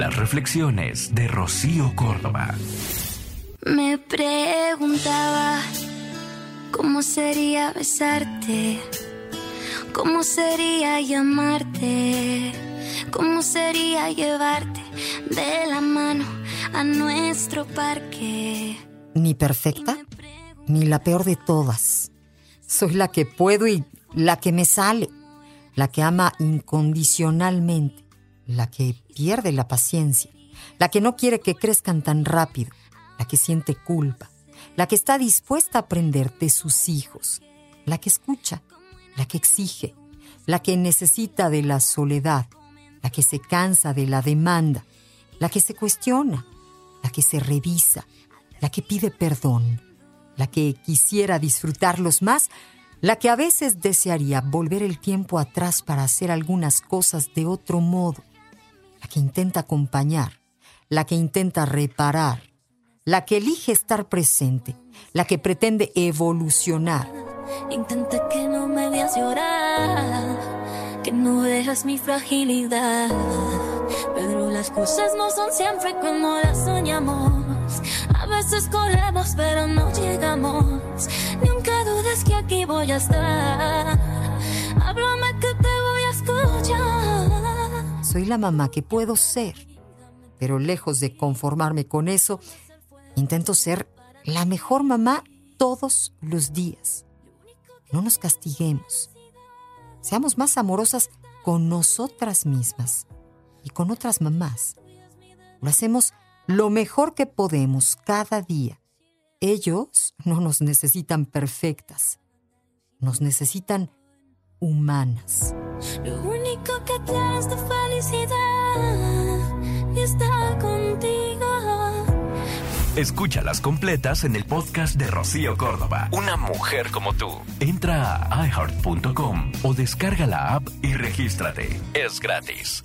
Las reflexiones de Rocío Córdoba. Me preguntaba cómo sería besarte, cómo sería llamarte, cómo sería llevarte de la mano a nuestro parque. Ni perfecta, ni la peor de todas. Soy la que puedo y la que me sale, la que ama incondicionalmente, la que pierde la paciencia, la que no quiere que crezcan tan rápido, la que siente culpa, la que está dispuesta a aprender de sus hijos, la que escucha, la que exige, la que necesita de la soledad, la que se cansa de la demanda, la que se cuestiona, la que se revisa, la que pide perdón, la que quisiera disfrutarlos más, la que a veces desearía volver el tiempo atrás para hacer algunas cosas de otro modo, que intenta acompañar, la que intenta reparar, la que elige estar presente, la que pretende evolucionar. Intenta que no me veas llorar, que no dejas mi fragilidad. Pero las cosas no son siempre como las soñamos. A veces corremos, pero no llegamos. Nunca dudes que aquí voy a estar. Soy la mamá que puedo ser, pero lejos de conformarme con eso, intento ser la mejor mamá todos los días. No nos castiguemos. Seamos más amorosas con nosotras mismas y con otras mamás. Lo hacemos lo mejor que podemos cada día. Ellos no nos necesitan perfectas, nos necesitan humanas. Lo único que tienes de felicidad y estar contigo. Escúchalas completas en el podcast de Rocío Córdoba. Una mujer como tú. Entra a iHeart.com o descarga la app y regístrate. Es gratis.